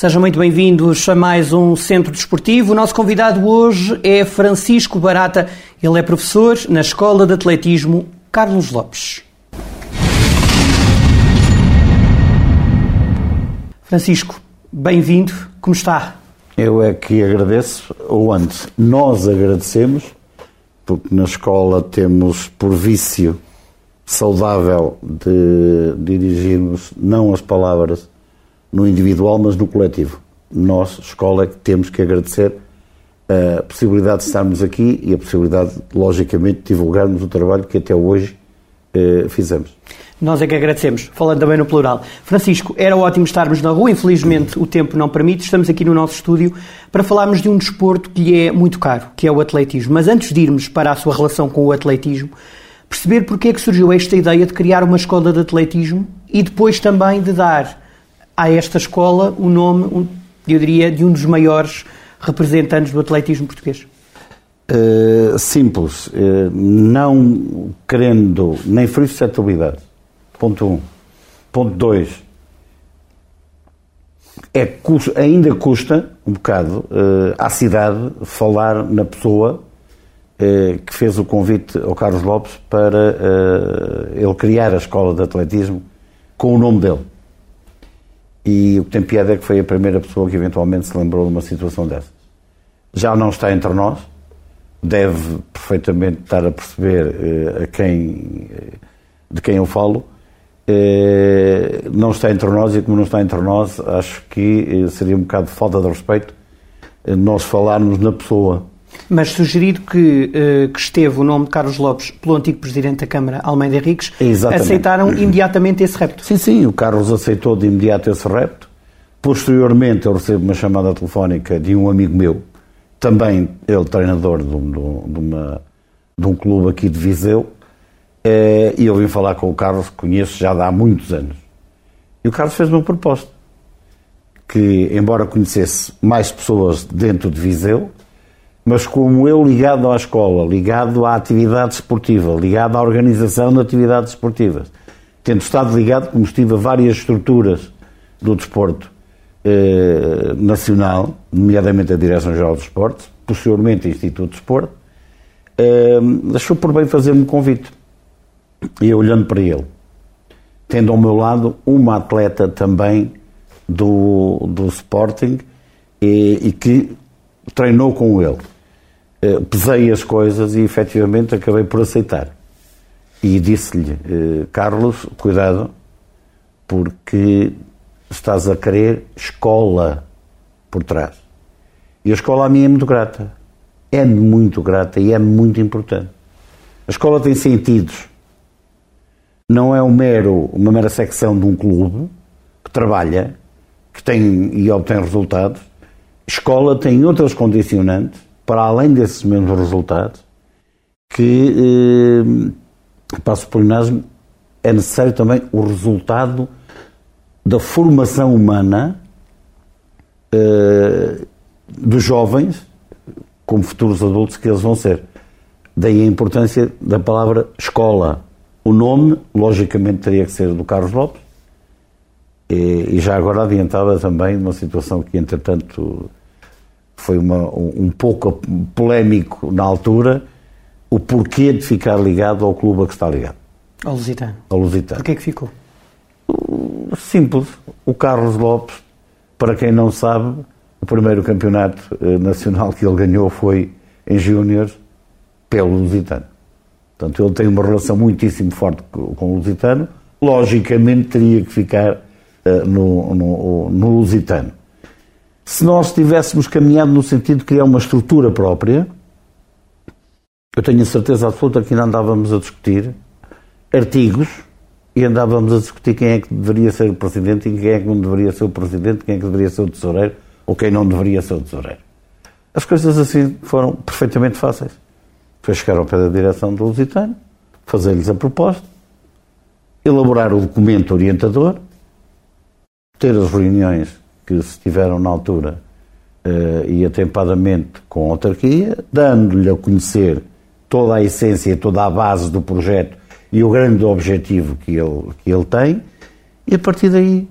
Sejam muito bem-vindos a mais um Centro Desportivo. O nosso convidado hoje é Francisco Barata. Ele é professor na Escola de Atletismo Carlos Lopes. Francisco, bem-vindo. Como está? Eu é que agradeço, ou antes, nós agradecemos, porque na escola temos por vício saudável de dirigirmos não as palavras no individual, mas no coletivo. Nós, escola, temos que agradecer a possibilidade de estarmos aqui e a possibilidade, logicamente, de divulgarmos o trabalho que até hoje eh, fizemos. Nós é que agradecemos, falando também no plural. Francisco, era ótimo estarmos na rua, infelizmente o tempo não permite, estamos aqui no nosso estúdio para falarmos de um desporto que lhe é muito caro, que é o atletismo. Mas antes de irmos para a sua relação com o atletismo, perceber porque é que surgiu esta ideia de criar uma escola de atletismo e depois também de dar a esta escola o nome, eu diria, de um dos maiores representantes do atletismo português? Uh, simples. Uh, não querendo nem ferir suscetibilidade. Ponto 1. Um. Ponto 2. É, ainda custa um bocado uh, à cidade falar na pessoa que fez o convite ao Carlos Lopes para ele criar a escola de atletismo com o nome dele. E o que tem piada é que foi a primeira pessoa que eventualmente se lembrou de uma situação dessa. Já não está entre nós, deve perfeitamente estar a perceber uh, a quem, uh, de quem eu falo. Uh, não está entre nós e, como não está entre nós, acho que seria um bocado de falta de respeito nós falarmos na pessoa mas sugerido que, uh, que esteve o nome de Carlos Lopes pelo antigo Presidente da Câmara, Almeida Henriques, Exatamente. aceitaram imediatamente esse repto. Sim, sim, o Carlos aceitou de imediato esse repto. Posteriormente eu recebo uma chamada telefónica de um amigo meu, também ele treinador de, um, de, uma, de um clube aqui de Viseu, eh, e eu vim falar com o Carlos, que conheço já há muitos anos. E o Carlos fez uma proposta, que embora conhecesse mais pessoas dentro de Viseu, mas como eu ligado à escola, ligado à atividade esportiva, ligado à organização de atividades esportivas, tendo estado ligado, como estive a várias estruturas do desporto eh, nacional, nomeadamente a Direção-Geral dos Esportes, posteriormente o Instituto de Desporto, eh, achou por bem fazer-me convite. E eu olhando para ele, tendo ao meu lado uma atleta também do, do Sporting e, e que treinou com ele. Eh, pesei as coisas e efetivamente acabei por aceitar. E disse-lhe, eh, Carlos, cuidado, porque estás a querer escola por trás. E a escola a mim é muito grata. É muito grata e é muito importante. A escola tem sentidos. Não é um mero, uma mera secção de um clube que trabalha, que tem e obtém resultados. Escola tem outras condicionantes para além desses mesmos resultados, que eh, para o pleonasmo é necessário também o resultado da formação humana eh, dos jovens como futuros adultos que eles vão ser. Daí a importância da palavra escola. O nome, logicamente, teria que ser do Carlos Lopes, e, e já agora adiantava também uma situação que, entretanto, foi uma, um pouco polémico na altura, o porquê de ficar ligado ao clube a que está ligado. Ao Lusitano. Ao Lusitano. Porquê que ficou? Simples. O Carlos Lopes, para quem não sabe, o primeiro campeonato eh, nacional que ele ganhou foi em Júnior pelo Lusitano. Portanto, ele tem uma relação muitíssimo forte com o Lusitano. Logicamente, teria que ficar uh, no, no, no Lusitano. Se nós tivéssemos caminhado no sentido de criar uma estrutura própria, eu tenho a certeza absoluta que ainda andávamos a discutir artigos e andávamos a discutir quem é que deveria ser o presidente e quem é que não deveria ser o presidente, quem é que deveria ser o tesoureiro ou quem não deveria ser o tesoureiro. As coisas assim foram perfeitamente fáceis. Foi chegar ao pé da direção do Lusitano, fazer-lhes a proposta, elaborar o documento orientador, ter as reuniões que se tiveram na altura uh, e atempadamente com a autarquia, dando-lhe a conhecer toda a essência, toda a base do projeto e o grande objetivo que ele, que ele tem, e a partir daí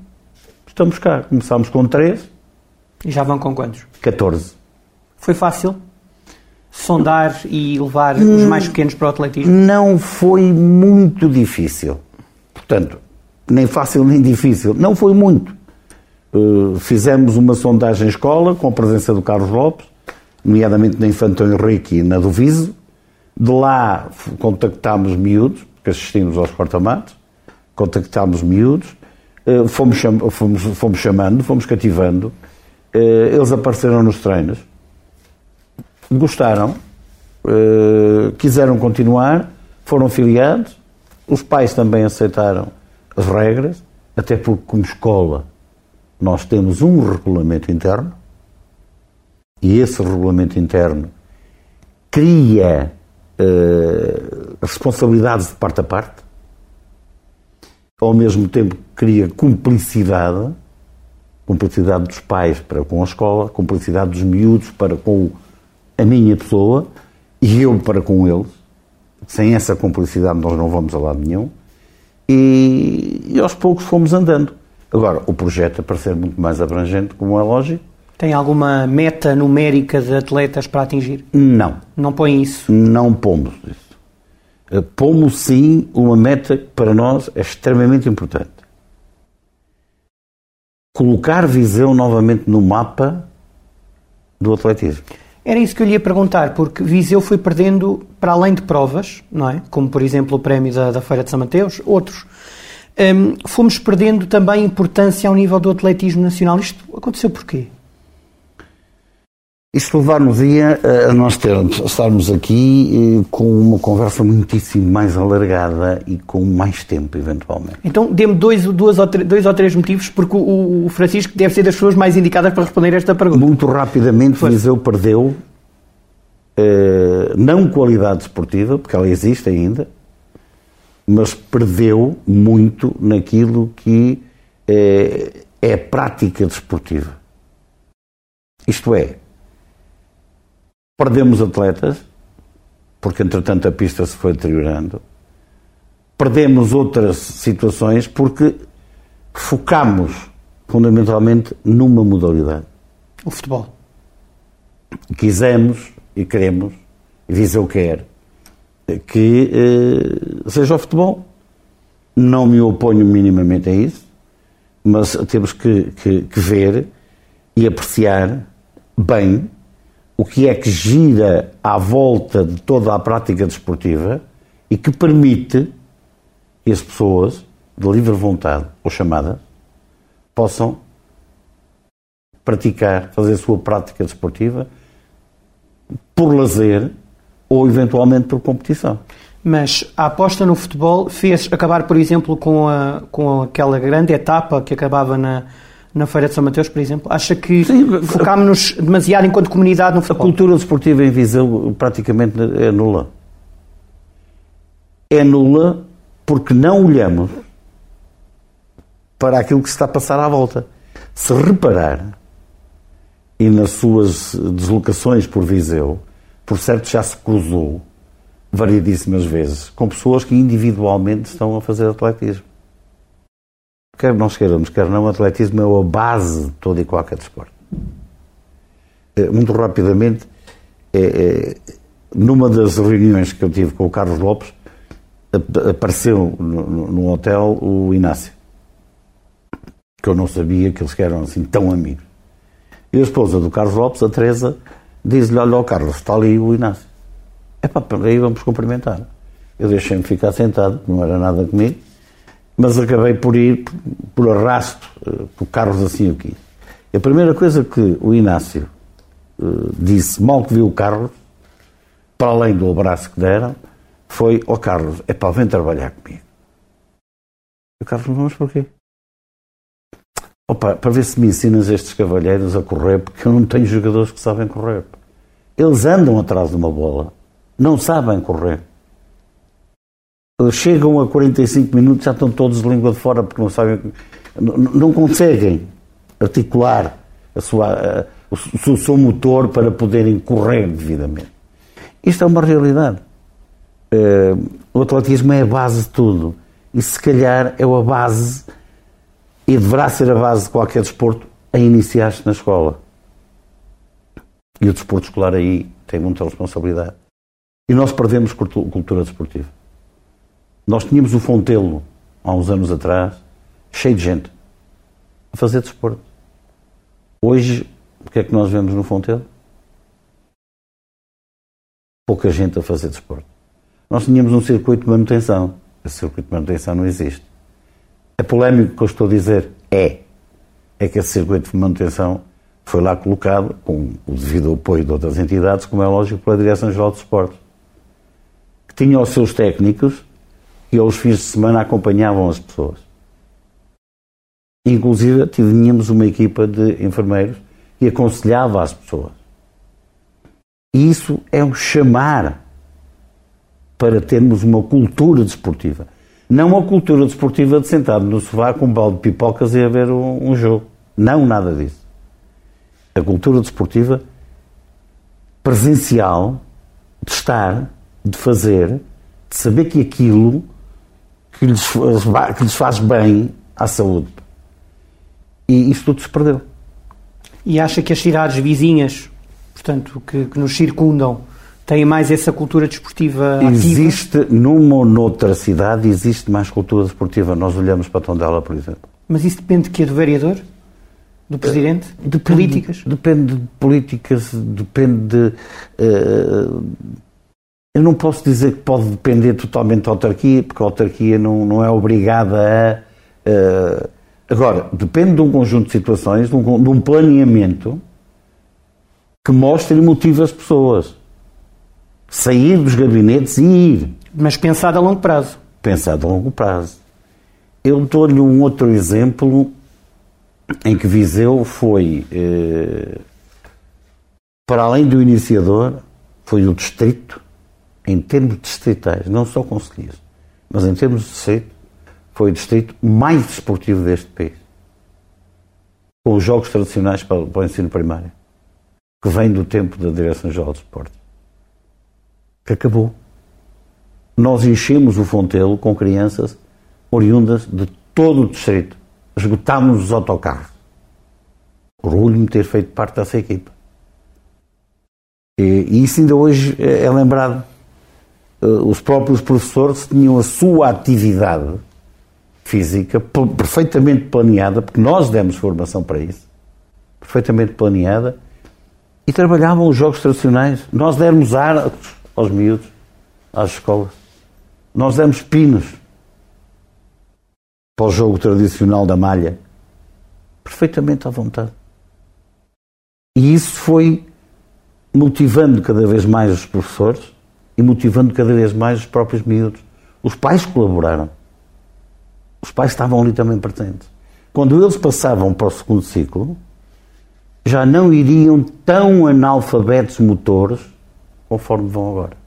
estamos cá. Começámos com três, E já vão com quantos? 14. Foi fácil sondar e levar os mais pequenos para o atletismo? Não foi muito difícil. Portanto, nem fácil nem difícil. Não foi muito. Uh, fizemos uma sondagem escola com a presença do Carlos Lopes, nomeadamente na Infantão Henrique e na do Viso. De lá contactámos miúdos, que assistimos aos portamatos, contactámos miúdos, uh, fomos, cham fomos, fomos, chamando, fomos cativando. Uh, eles apareceram nos treinos. Gostaram, quiseram continuar, foram filiados, os pais também aceitaram as regras, até porque, como escola, nós temos um regulamento interno e esse regulamento interno cria uh, responsabilidades de parte a parte, ao mesmo tempo cria cumplicidade, cumplicidade dos pais para com a escola, cumplicidade dos miúdos para com a minha pessoa e eu para com eles. Sem essa cumplicidade nós não vamos a lado nenhum. E, e aos poucos fomos andando. Agora, o projeto a parecer muito mais abrangente, como é lógico. Tem alguma meta numérica de atletas para atingir? Não. Não põe isso? Não pomos isso. Eh, pomos sim uma meta que para nós é extremamente importante. Colocar Viseu novamente no mapa do atletismo. Era isso que eu lhe ia perguntar, porque Viseu foi perdendo, para além de provas, não é? como por exemplo o prémio da, da Feira de São Mateus, outros, um, fomos perdendo também importância ao nível do atletismo nacional. Isto aconteceu porquê? Isto levar-nos-ia a nós termos, estarmos aqui eh, com uma conversa muitíssimo mais alargada e com mais tempo, eventualmente. Então, dê-me dois, dois, ou dois ou três motivos, porque o, o, Francisco deve ser das pessoas mais indicadas para responder esta pergunta. Muito rapidamente, Foi. Viseu perdeu, eh, não qualidade esportiva, porque ela existe ainda, mas perdeu muito naquilo que é, é prática desportiva. Isto é, Perdemos atletas, porque entretanto a pista se foi deteriorando. Perdemos outras situações porque focamos fundamentalmente numa modalidade. O futebol. Quisemos e queremos, e Viseu quer, que eh, seja o futebol. Não me oponho minimamente a isso, mas temos que, que, que ver e apreciar bem o que é que gira à volta de toda a prática desportiva e que permite que as pessoas, de livre vontade ou chamada, possam praticar, fazer a sua prática desportiva por lazer ou eventualmente por competição. Mas a aposta no futebol fez acabar, por exemplo, com, a, com aquela grande etapa que acabava na, na Feira de São Mateus, por exemplo? Acha que focámos-nos demasiado enquanto comunidade no futebol? A cultura desportiva em Viseu praticamente é nula. É nula porque não olhamos para aquilo que se está a passar à volta. Se reparar, e nas suas deslocações por Viseu, por certo já se cruzou variedíssimas vezes com pessoas que individualmente estão a fazer atletismo quer nós queiramos, quer não, o atletismo é a base de todo e qualquer desporto. Eh, muito rapidamente, é, é, numa das reuniões que eu tive com o Carlos Lopes, apareceu no hotel o Inácio, que eu não sabia que eles eram assim tão amigos. E a esposa do Carlos Lopes, a Teresa, diz-lhe: Olha, Carlos, está ali o Inácio. É pá, aí vamos cumprimentar. Eu deixei-me ficar sentado, não era nada comigo mas acabei por ir por arrasto, eh, por carros assim aqui. A primeira coisa que o Inácio uh, disse, mal que viu o Carlos, para além do abraço que deram, foi: Ó oh, Carlos, é para vem trabalhar comigo. E o Carlos, vamos porquê? Opa, para ver se me ensinas estes cavalheiros a correr, porque eu não tenho jogadores que sabem correr. Eles andam atrás de uma bola, não sabem correr chegam a 45 minutos já estão todos de língua de fora porque não sabem, não, não conseguem articular a sua, a, o, o, seu motor para poderem correr devidamente. Isto é uma realidade. Uh, o atletismo é a base de tudo e se calhar é a base e deverá ser a base de qualquer desporto a iniciar-se na escola. E o desporto escolar aí tem muita responsabilidade. E nós perdemos cultura desportiva. Nós tínhamos o Fontelo, há uns anos atrás, cheio de gente a fazer desporto. Hoje, o que é que nós vemos no Fontelo? Pouca gente a fazer desporto. Nós tínhamos um circuito de manutenção. Esse circuito de manutenção não existe. É polémico o que eu estou a dizer? É. É que esse circuito de manutenção foi lá colocado com o devido apoio de outras entidades, como é lógico, pela Direção-Geral de Esportes, que tinha os seus técnicos e aos fins de semana acompanhavam as pessoas. Inclusive, tínhamos uma equipa de enfermeiros que aconselhava as pessoas. E isso é um chamar para termos uma cultura desportiva. Não uma cultura desportiva de sentado no sofá com um balde de pipocas e a ver um, um jogo. Não nada disso. A cultura desportiva presencial, de estar, de fazer, de saber que aquilo que lhes, que lhes faz bem à saúde. E isso tudo se perdeu. E acha que as cidades vizinhas, portanto, que, que nos circundam, têm mais essa cultura desportiva Existe, numa ou noutra cidade, existe mais cultura desportiva. Nós olhamos para Tondela, por exemplo. Mas isso depende de quê? Do vereador? Do presidente? Depende, de políticas? Depende de políticas, depende de... Uh, eu não posso dizer que pode depender totalmente da autarquia, porque a autarquia não, não é obrigada a... Uh, agora, depende de um conjunto de situações, de um, de um planeamento que mostre e motive as pessoas sair dos gabinetes e ir. Mas pensado a longo prazo. Pensado a longo prazo. Eu dou-lhe um outro exemplo em que Viseu foi, eh, para além do iniciador, foi o distrito, em termos distritais, não só conselheiros, mas em termos de distrito, foi o distrito mais desportivo deste país. Com os jogos tradicionais para, para o ensino primário, que vem do tempo da Direção-Geral de Esportes que acabou. Nós enchemos o Fontelo com crianças oriundas de todo o distrito. Esgotámos os autocarros. Orgulho-me ter feito parte dessa equipa. E isso ainda hoje é lembrado. Eh, os próprios professores tinham a sua atividade física perfeitamente planeada, porque nós demos formação para isso, perfeitamente planeada, e trabalhavam os jogos tradicionais. Nós demos ar aos miúdos, às escolas. Nós demos pinos para o jogo tradicional da malha, perfeitamente à vontade. E isso foi motivando cada vez mais os professores e motivando cada vez mais os próprios miúdos. Os pais colaboraram. Os pais estavam ali também presentes. Quando eles passavam para o segundo ciclo, já não iriam tão analfabetos motores conforme vão agora.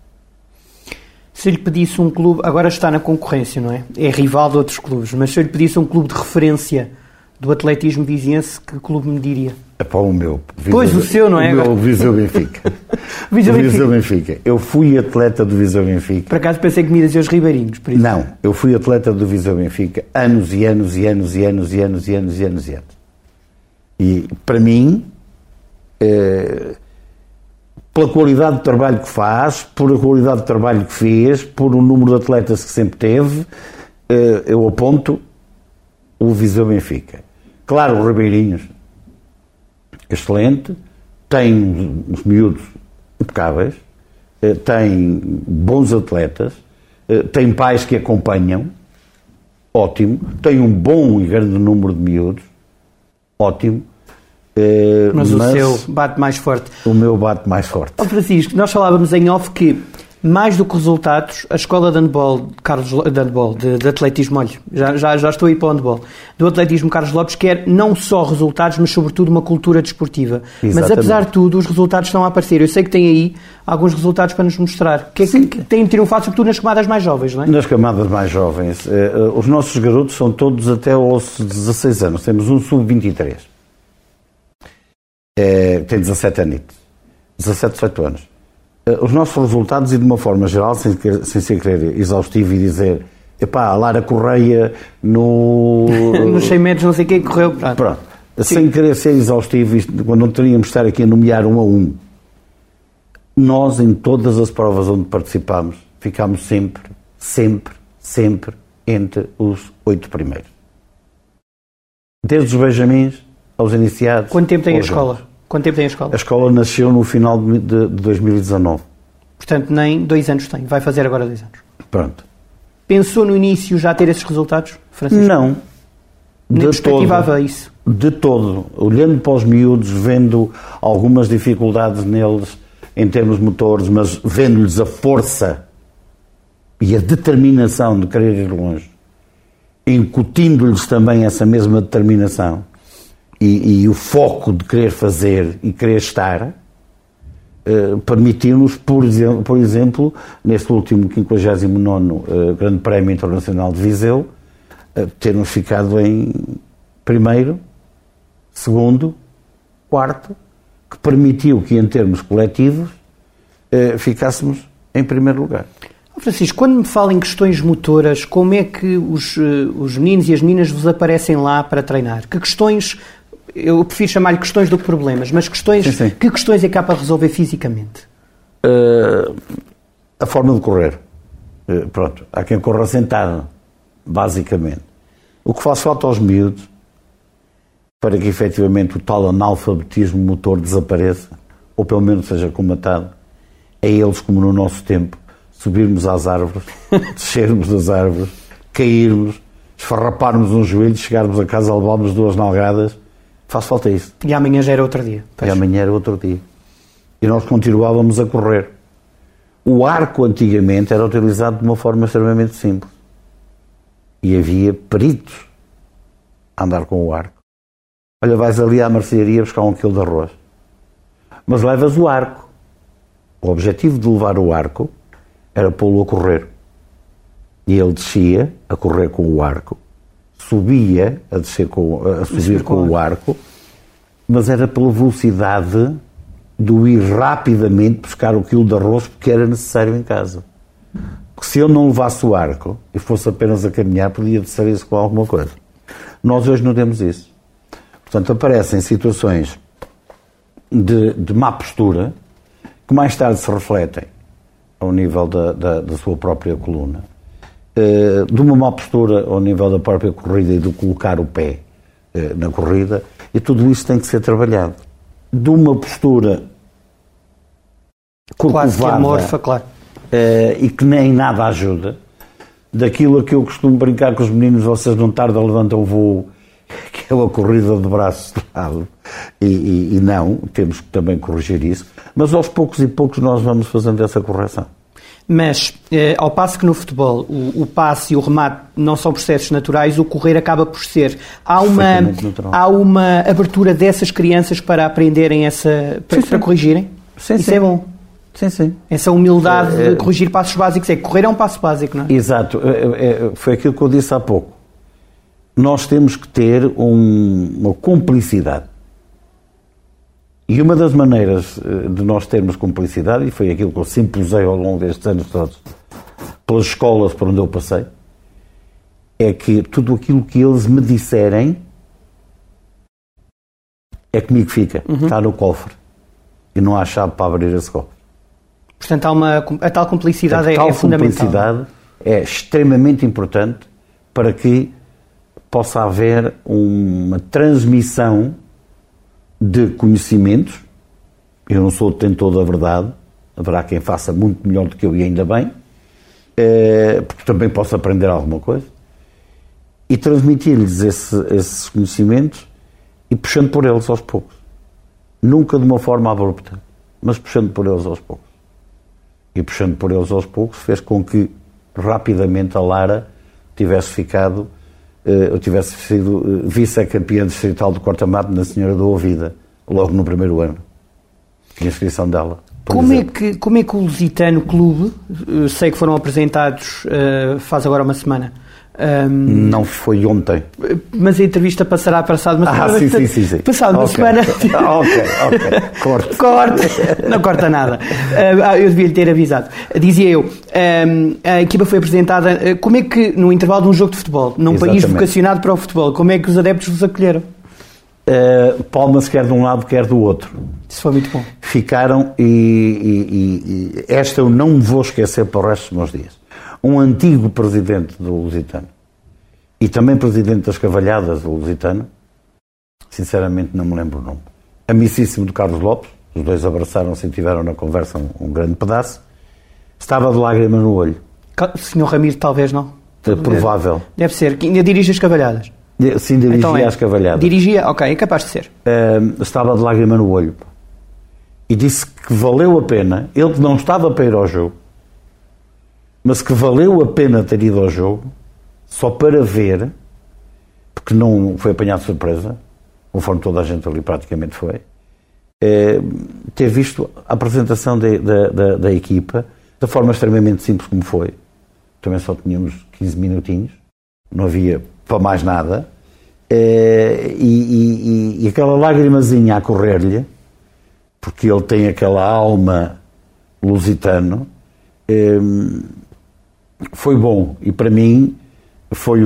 Se eu lhe pedisse um clube, agora está na concorrência, não é? É rival de outros clubes, mas se eu lhe pedisse um clube de referência do atletismo viziense, que clube me diria? É para o meu. Viseu, pois, o seu, não é? O meu Viseu Benfica. Viseu, Benfica. Viseu Benfica. Eu fui atleta do Viseu Benfica. Por acaso pensei que me ia dizer os ribeirinhos, por isso. Não, eu fui atleta do Viseu Benfica anos e anos e anos e anos e anos e anos e anos e anos. E, para mim, eh, pela qualidade de trabalho que faz, por a qualidade de trabalho que fez, por o número de atletas que sempre teve, eh, eu aponto o Viseu Benfica. Claro, o Ribeirinhos, excelente, tem os miúdos impecáveis, eh, tem bons atletas, eh, tem pais que acompanham, ótimo, tem um bom e grande número de miúdos, ótimo, eh, mas, mas, o seu bate mais forte. O meu bate mais forte. Oh, Francisco, nós falávamos em off que, mais do que resultados, a escola de handball, Carlos, de, handball, de, de atletismo, olha, já, já, já estou aí para o handball, do atletismo Carlos Lopes quer não só resultados, mas sobretudo uma cultura desportiva. Exatamente. Mas apesar de tudo, os resultados estão a aparecer. Eu sei que tem aí alguns resultados para nos mostrar. O que é que, que tem triunfado, sobretudo nas camadas mais jovens, não é? Nas camadas mais jovens. Eh, os nossos garotos são todos até aos 16 anos. Temos um sub-23 é, tem 17 anos, 17, 18 anos. Os nossos resultados, e de uma forma geral, sem, sem ser querer exaustivo e dizer, epá, a Lara Correia no... Nos 100 metros, não sei quem correu. Pronto. Pronto. Sem querer ser exaustivo, quando não teríamos de estar aqui a nomear um a um, nós, em todas as provas onde participámos, ficámos sempre, sempre, sempre entre os oito primeiros. Desde os benjamins aos iniciados. Quanto tempo tem a escola? jovens. Quanto tempo tem a escola? A escola nasceu no final de, de 2019. Portanto, nem dois anos tem. Vai fazer agora dois anos. Pronto. Pensou no início já ter esses resultados, Francisco? Não. Nem De perspectivava todo. isso. De todo. Olhando para os miúdos, vendo algumas dificuldades neles em termos motores, mas vendo-lhes a força e a determinação de querer ir longe, incutindo-lhes também essa mesma determinação e, e o foco de querer fazer e querer estar, eh, permitiu-nos, por exemplo, por exemplo, neste último 59 eh, Grande Prémio Internacional de Viseu, eh, termos ficado em primeiro, segundo, quarto, que permitiu que, em termos coletivos, ficássemos em primeiro lugar. Francisco, quando me fala em questões motoras, como é que os, os meninos e as meninas vos aparecem lá para treinar? Que questões, eu prefiro chamar-lhe questões do que problemas, mas questões, Sim, sim. que questões é que há para resolver fisicamente? Eh, a forma de correr. Eh, pronto, há quem corra sentado, basicamente. O que faz falta aos miúdos, para que efetivamente o tal analfabetismo motor desapareça, ou pelo menos seja comatado, é eles, como no nosso tempo, subirmos às árvores, descermos das árvores, cairmos, esfarraparmos um joelho, chegarmos a casa, levarmos duas nalgadas. Faz falta isso. E amanhã já era outro dia. E amanhã era outro dia. E nós continuávamos a correr. O arco antigamente era utilizado de uma forma extremamente simples. E havia peritos a andar com o arco. Olha, vais ali à mercearia buscar um quilo de arroz. Mas levas o arco. O objetivo de levar o arco era pô-lo a correr. E ele descia a correr com o arco, subia a, descer com, a subir com o arco, mas era pela velocidade do ir rapidamente buscar o quilo de arroz porque era necessário em casa. Porque se eu não levasse o arco e fosse apenas a caminhar, podia descer isso com alguma coisa. Nós hoje não temos isso. Portanto, aparecem situações de, de má postura que mais tarde se refletem ao nível da, da, da sua própria coluna. Eh, de uma má postura ao nível da própria corrida e do colocar o pé eh, na corrida, e tudo isso tem que ser trabalhado. De uma postura Quase que amorfa, claro. eh, e que nem nada ajuda, daquilo a que eu costumo brincar com os meninos, vocês não tardam, levantam o voo, que é uma corrida de braços de lado. E, e- e não, temos que também corrigir isso, mas aos poucos e poucos nós vamos fazendo essa correção. Mas, eh, ao passo que no futebol o, o passe e o remate não são processos naturais, o correr acaba por ser. Há uma, há uma abertura dessas crianças para aprenderem essa. para, Sim, sim. para corrigirem? Sim, Isso é bom. Sim, sim. Essa humildade É, é- de corrigir passos básicos. É que correr é um passo básico, não é? Exato, é, foi aquilo que eu disse há pouco. Nós temos que ter um- uma cumplicidade. E uma das maneiras eh, de nós termos cumplicidade, e foi aquilo que eu sempre usei ao longo destes anos todos, pelas escolas por onde eu passei, é que tudo aquilo que eles me disserem é comigo que fica, está no cofre. E não há chave para abrir esse cofre. Portanto, há uma, a tal cumplicidade A é, tal é fundamental. cumplicidade é extremamente importante para que possa haver uma transmissão de conhecimentos. Eu não sou detentor da verdade, haverá quem faça muito melhor do que eu e ainda bem, eh, porque também posso aprender alguma coisa, e transmitir-lhes esse- esses conhecimentos e puxando por eles aos poucos. Nunca de uma forma abrupta, mas puxando por eles aos poucos e puxando por eles aos poucos, fez com que rapidamente a Lara tivesse ficado, eu tivesse sido eh, vice-campeã distrital do corta-mato na Senhora da Ouvida, logo no primeiro ano, de inscrição dela. Como é, que, como é que o Lusitano Clube, eh, sei que foram apresentados eh, faz agora uma semana, ahm, Não foi ontem. mas a entrevista passará passado uma semana. Ah, sim, sim, sim, sim. Passado uma Ok. semana. Ah, ok, ok. Corte. Corta, não corta nada. Ah, eu devia lhe ter avisado. Dizia eu, ahm, a equipa foi apresentada. ah, Como é que, no intervalo de um jogo de futebol, num país Exatamente. vocacionado para o futebol, como é que os adeptos vos acolheram? uh, palmas quer de um lado, quer do outro. Isso foi muito bom. Ficaram e, e, e esta eu não me vou esquecer para o resto dos meus dias. Um antigo presidente do Lusitano e também presidente das Cavalhadas do Lusitano, sinceramente não me lembro o nome, amicíssimo de Carlos Lopes, os dois abraçaram-se e tiveram na conversa um, um grande pedaço, estava de lágrima no olho. O senhor Ramiro talvez não? É provável. Deve ser, que ainda dirige as cavalhadas. Sim, dirigia então é. as cavalhadas. Dirigia, ok, é capaz de ser. Uh, estava de lágrima no olho. E disse que valeu a pena, ele que não estava para ir ao jogo, mas que valeu a pena ter ido ao jogo, só para ver, porque não foi apanhado de surpresa, conforme toda a gente ali praticamente foi, é, ter visto a apresentação de, de, da equipa da forma extremamente simples como foi. Também só tínhamos 15 minutinhos, não havia para mais nada, é, e, e, e, aquela lágrimazinha a correr-lhe, porque ele tem aquela alma lusitano, é, foi bom e para mim foi,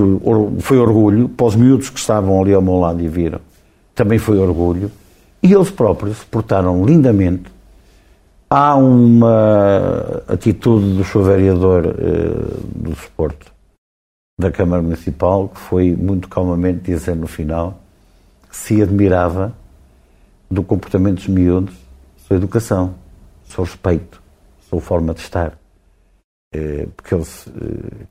foi orgulho, para os miúdos que estavam ali ao meu lado e viram, também foi orgulho, e eles próprios portaram lindamente. Há uma atitude do seu vereador eh, do desporto da Câmara Municipal que foi muito calmamente dizer no final que se admirava do comportamento dos miúdos, sua educação, seu respeito, sua forma de estar. Eh, porque eles. Eh,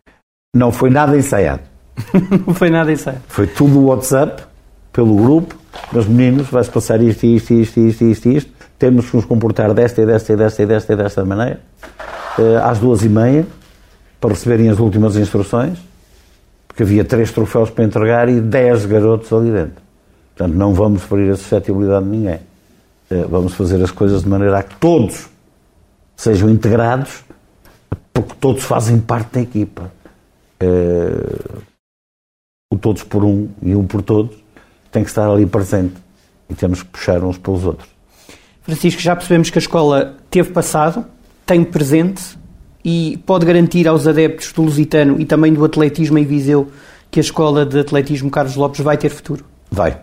não foi nada ensaiado. não foi nada ensaiado. Foi tudo o WhatsApp, pelo grupo, meus meninos, vais passar isto, isto, isto, isto, isto, isto, temos que nos comportar desta e desta e desta e desta e desta maneira, eh, às duas e meia, para receberem as últimas instruções, porque havia três troféus para entregar e dez garotos ali dentro. Portanto, não vamos ferir a suscetibilidade de ninguém. Vamos fazer as coisas de maneira a que todos sejam integrados, porque todos fazem parte da equipa. Eh, o todos por um e um por todos tem que estar ali presente e temos que puxar uns pelos outros. Francisco, já percebemos que a escola teve passado, tem presente e pode garantir aos adeptos do Lusitano e também do atletismo em Viseu que a escola de atletismo Carlos Lopes vai ter futuro? Vai.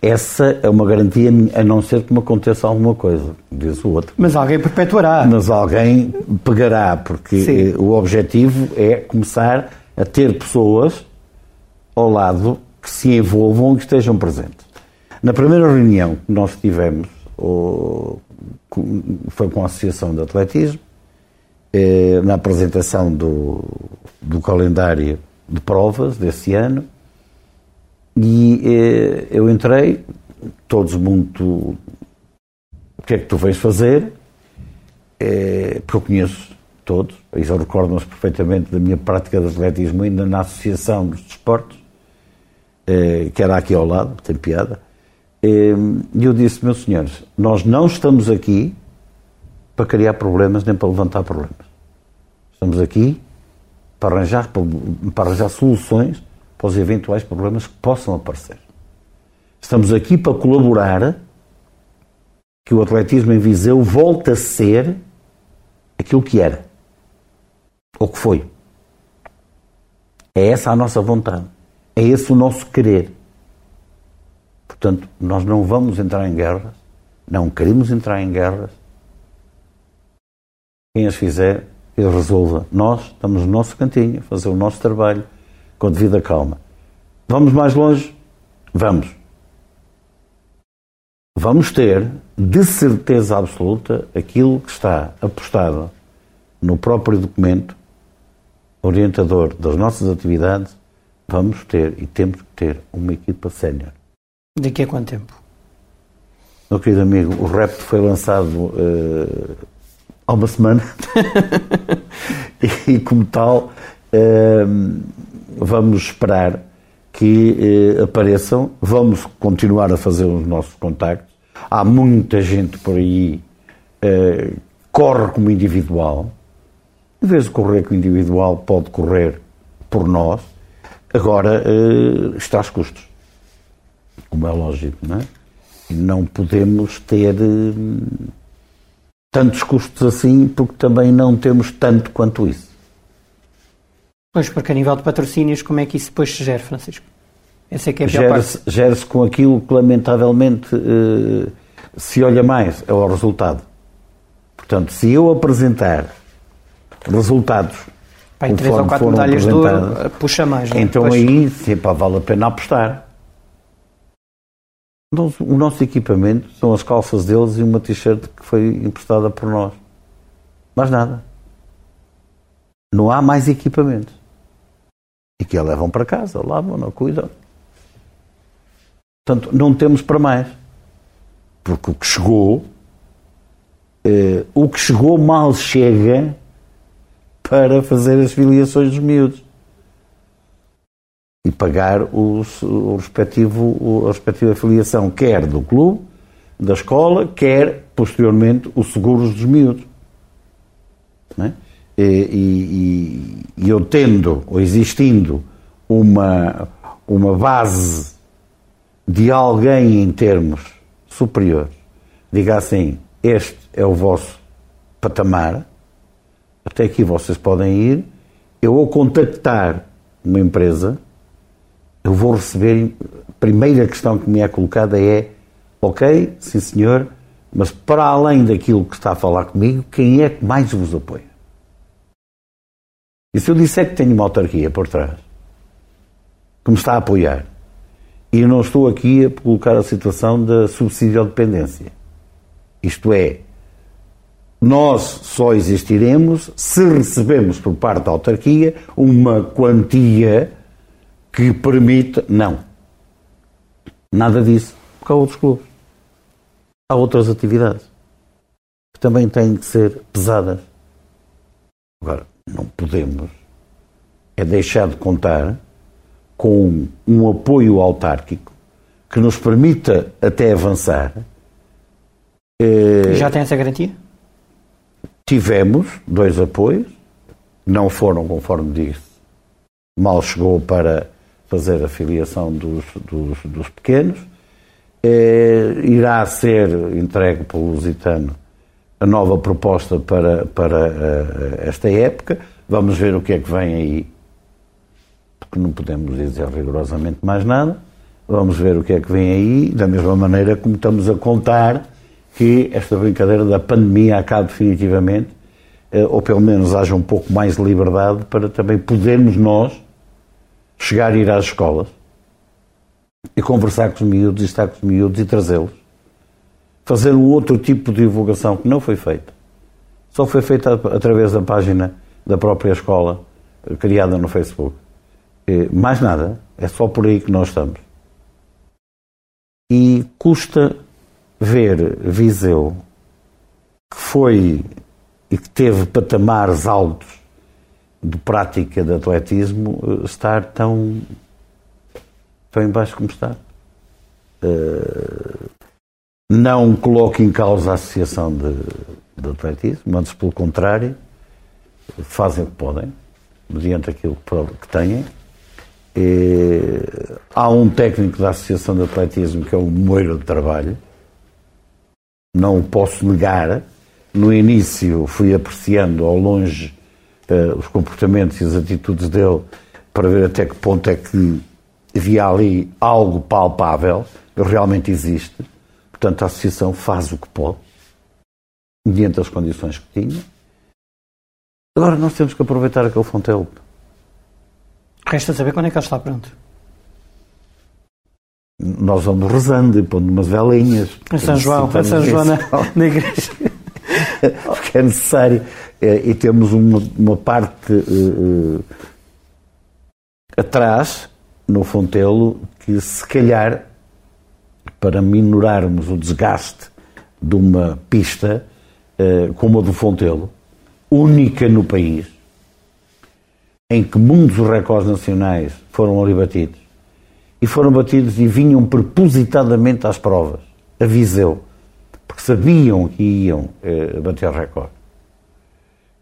Essa é uma garantia, a não ser que me aconteça alguma coisa, diz o outro. Mas alguém perpetuará. Mas alguém pegará, porque Sim. o objetivo é começar a ter pessoas ao lado que se envolvam e que estejam presentes. Na primeira reunião que nós tivemos, foi com a Associação de Atletismo, eh, na apresentação do, do calendário de provas desse ano, e eh, eu entrei, todos muito. O que é que tu vens fazer? Eh, porque eu conheço todos, eles recordam-se perfeitamente da minha prática de atletismo ainda na Associação dos Desportos, eh, que era aqui ao lado, tem piada. Eh, e eu disse, meus senhores, nós não estamos aqui para criar problemas nem para levantar problemas. Estamos aqui para arranjar, para arranjar soluções para os eventuais problemas que possam aparecer. Estamos aqui para colaborar que o atletismo em Viseu volte a ser aquilo que era, ou que foi. É essa a nossa vontade. É esse o nosso querer. Portanto, nós não vamos entrar em guerras, não queremos entrar em guerras. Quem as fizer, ele resolva. Nós estamos no nosso cantinho, a fazer o nosso trabalho com devida calma. Vamos mais longe? Vamos. Vamos ter, de certeza absoluta, aquilo que está apostado no próprio documento orientador das nossas atividades vamos ter e temos que ter uma equipa sénior. Daqui a quanto tempo? Meu querido amigo, o repto foi lançado uh, há uma semana e, como tal, uh, vamos esperar que uh, apareçam, vamos continuar a fazer os nossos contactos. Há muita gente por aí que corre como individual. Em vez de correr como individual, pode correr por nós Agora uh, está aos custos, como é lógico, não é? Não podemos ter uh, tantos custos assim, porque também não temos tanto quanto isso. Pois, porque a nível de patrocínios, como é que isso depois se gera, Francisco? Essa é que é a pior gera-se, parte. gera-se com aquilo que lamentavelmente eh, se olha mais, é o resultado. Portanto, se eu apresentar resultados Pai, três ou quatro medalhas de ouro, puxa mais. não é? então Pois. aí sim, pá, vale a pena apostar. O nosso equipamento são as calças deles e uma t-shirt que foi emprestada por nós. Mais nada. Não há mais equipamento. E que a levam para casa, lavam, não cuidam. Portanto, não temos para mais. Porque o que chegou, eh, o que chegou mal chega para fazer as filiações dos miúdos e pagar os- o respectivo, o- a respectiva filiação, quer do clube, da escola, quer, posteriormente, os seguros dos miúdos. Não é? E, e- e- eu tendo, ou existindo, uma, uma base de alguém em termos superiores, diga assim, este é o vosso patamar, até aqui vocês podem ir, eu ao contactar uma empresa, eu vou receber, a primeira questão que me é colocada é, ok, sim senhor, mas para além daquilo que está a falar comigo, quem é que mais vos apoia? E se eu disser que tenho uma autarquia por trás, que me está a apoiar, e eu não estou aqui a colocar a situação da subsídio à dependência, isto é, nós só existiremos se recebemos por parte da autarquia uma quantia que permita. Não. Nada disso. Porque há outros clubes. Há outras atividades que também têm que ser pesadas. Agora, não podemos é deixar de contar com um apoio autárquico que nos permita até avançar. Já tem essa garantia? Tivemos dois apoios, não foram, conforme disse, mal chegou para fazer a filiação dos, dos, dos pequenos. Eh, irá ser entregue pelo Lusitano a nova proposta para, para eh, esta época. Vamos ver o que é que vem aí, porque não podemos dizer rigorosamente mais nada. Vamos ver o que é que vem aí, da mesma maneira como estamos a contar que esta brincadeira da pandemia acabe definitivamente, eh, ou pelo menos haja um pouco mais de liberdade para também podermos nós chegar a ir às escolas e conversar com os miúdos e estar com os miúdos e trazê-los. Fazer um outro tipo de divulgação que não foi feita. Só foi feita através da página da própria escola, eh, criada no Facebook. Eh, Mais nada, é só por aí que nós estamos. E custa ver Viseu, que foi e que teve patamares altos de prática de atletismo, eh, estar tão, tão em baixo como está. Não coloco em causa a associação de, de atletismo, antes pelo contrário, fazem o que podem, mediante aquilo que têm. Eh, há um técnico da Associação de Atletismo que é o Moeiro de Trabalho, não o posso negar. No início fui apreciando ao longe eh, os comportamentos e as atitudes dele para ver até que ponto é que havia ali algo palpável, que realmente existe. Portanto, a associação faz o que pode, mediante as condições que tinha. Agora nós temos que aproveitar aquele Fontelo. Resta saber quando é que ele está pronto. Nós vamos rezando e pondo umas velinhas. Em São João, em São João na, na igreja. porque é necessário. Eh, E temos uma, uma parte eh, atrás, no Fontelo, que se calhar, para minorarmos o desgaste de uma pista eh, como a do Fontelo, única no país, em que muitos recordes nacionais foram ali batidos, e foram batidos e vinham propositadamente às provas, a Viseu, porque sabiam que iam eh, bater recorde.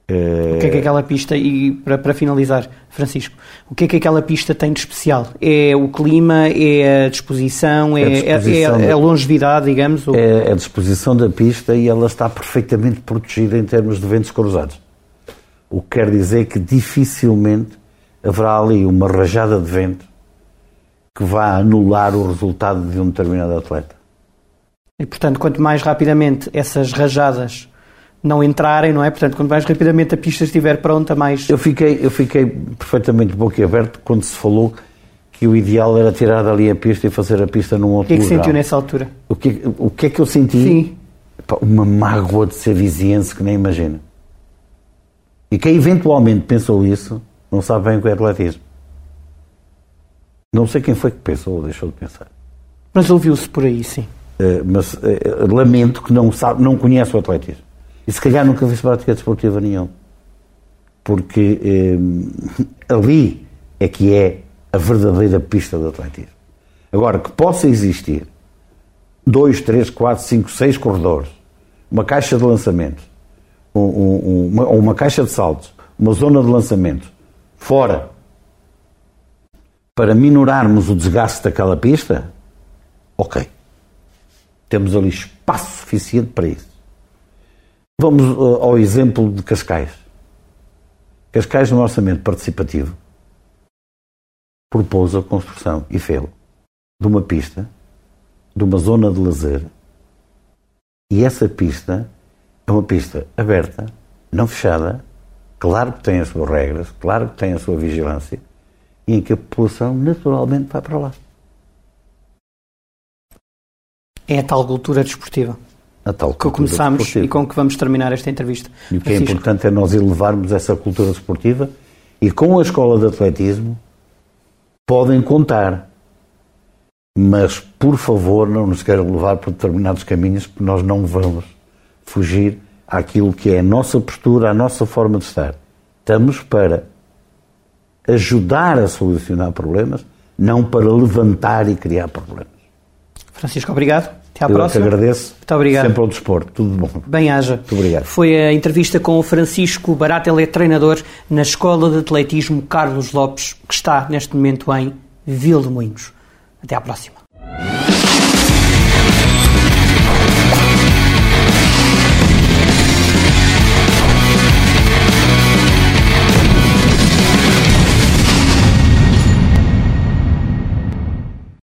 O que é que aquela pista, e para, para finalizar, Francisco, o que é que aquela pista tem de especial? É o clima, é a disposição, é, A disposição é- é da- a longevidade, digamos? ou- É a disposição da pista e ela está perfeitamente protegida em termos de ventos cruzados. O que quer dizer que dificilmente haverá ali uma rajada de vento que vá anular o resultado de um determinado atleta. E, portanto, quanto mais rapidamente essas rajadas não entrarem, não é? Portanto, quanto mais rapidamente a pista estiver pronta, mais. Eu fiquei, eu fiquei perfeitamente boquiaberto quando se falou que o ideal era tirar dali a pista e fazer a pista num outro lugar. O que é que lugar. sentiu nessa altura? O que, o que é que eu senti? Sim. Uma mágoa de ser viziense que nem imagina. E quem eventualmente pensou isso não sabe bem o que é atletismo. Não sei quem foi que pensou ou deixou de pensar. Mas ouviu-se por aí, sim. Uh, mas uh, lamento que não, sabe, não conhece o atletismo. E se calhar nunca fez prática desportiva nenhuma. Porque uh, ali é que é a verdadeira pista de atletismo. Agora, que possa existir dois, três, quatro, cinco, seis corredores, uma caixa de lançamento, um, um, uma, uma caixa de saltos, uma zona de lançamento, fora, para minorarmos o desgaste daquela pista, ok. Temos ali espaço suficiente para isso. Vamos uh, ao exemplo de Cascais. Cascais, no orçamento participativo, propôs a construção e fez de uma pista, de uma zona de lazer, e essa pista é uma pista aberta, não fechada, claro que tem as suas regras, claro que tem a sua vigilância, e em que a população naturalmente vai para lá. É a tal cultura desportiva. A tal que começamos desportiva. e com que vamos terminar esta entrevista. E o que é Francisco. é importante é nós elevarmos essa cultura desportiva e com a escola de atletismo podem contar. Mas, por favor, não nos queiram levar por determinados caminhos, porque nós não vamos fugir àquilo que é a nossa postura, a nossa forma de estar. Estamos para ajudar a solucionar problemas, não para levantar e criar problemas. Francisco, obrigado. Até à Eu próxima. Eu agradeço. Muito obrigado. Sempre ao desporto. Tudo bom. Bem haja. Muito obrigado. Foi a entrevista com o Francisco Barata, ele é treinador na Escola de Atletismo Carlos Lopes, que está neste momento em Vilmoinhos. Até à próxima.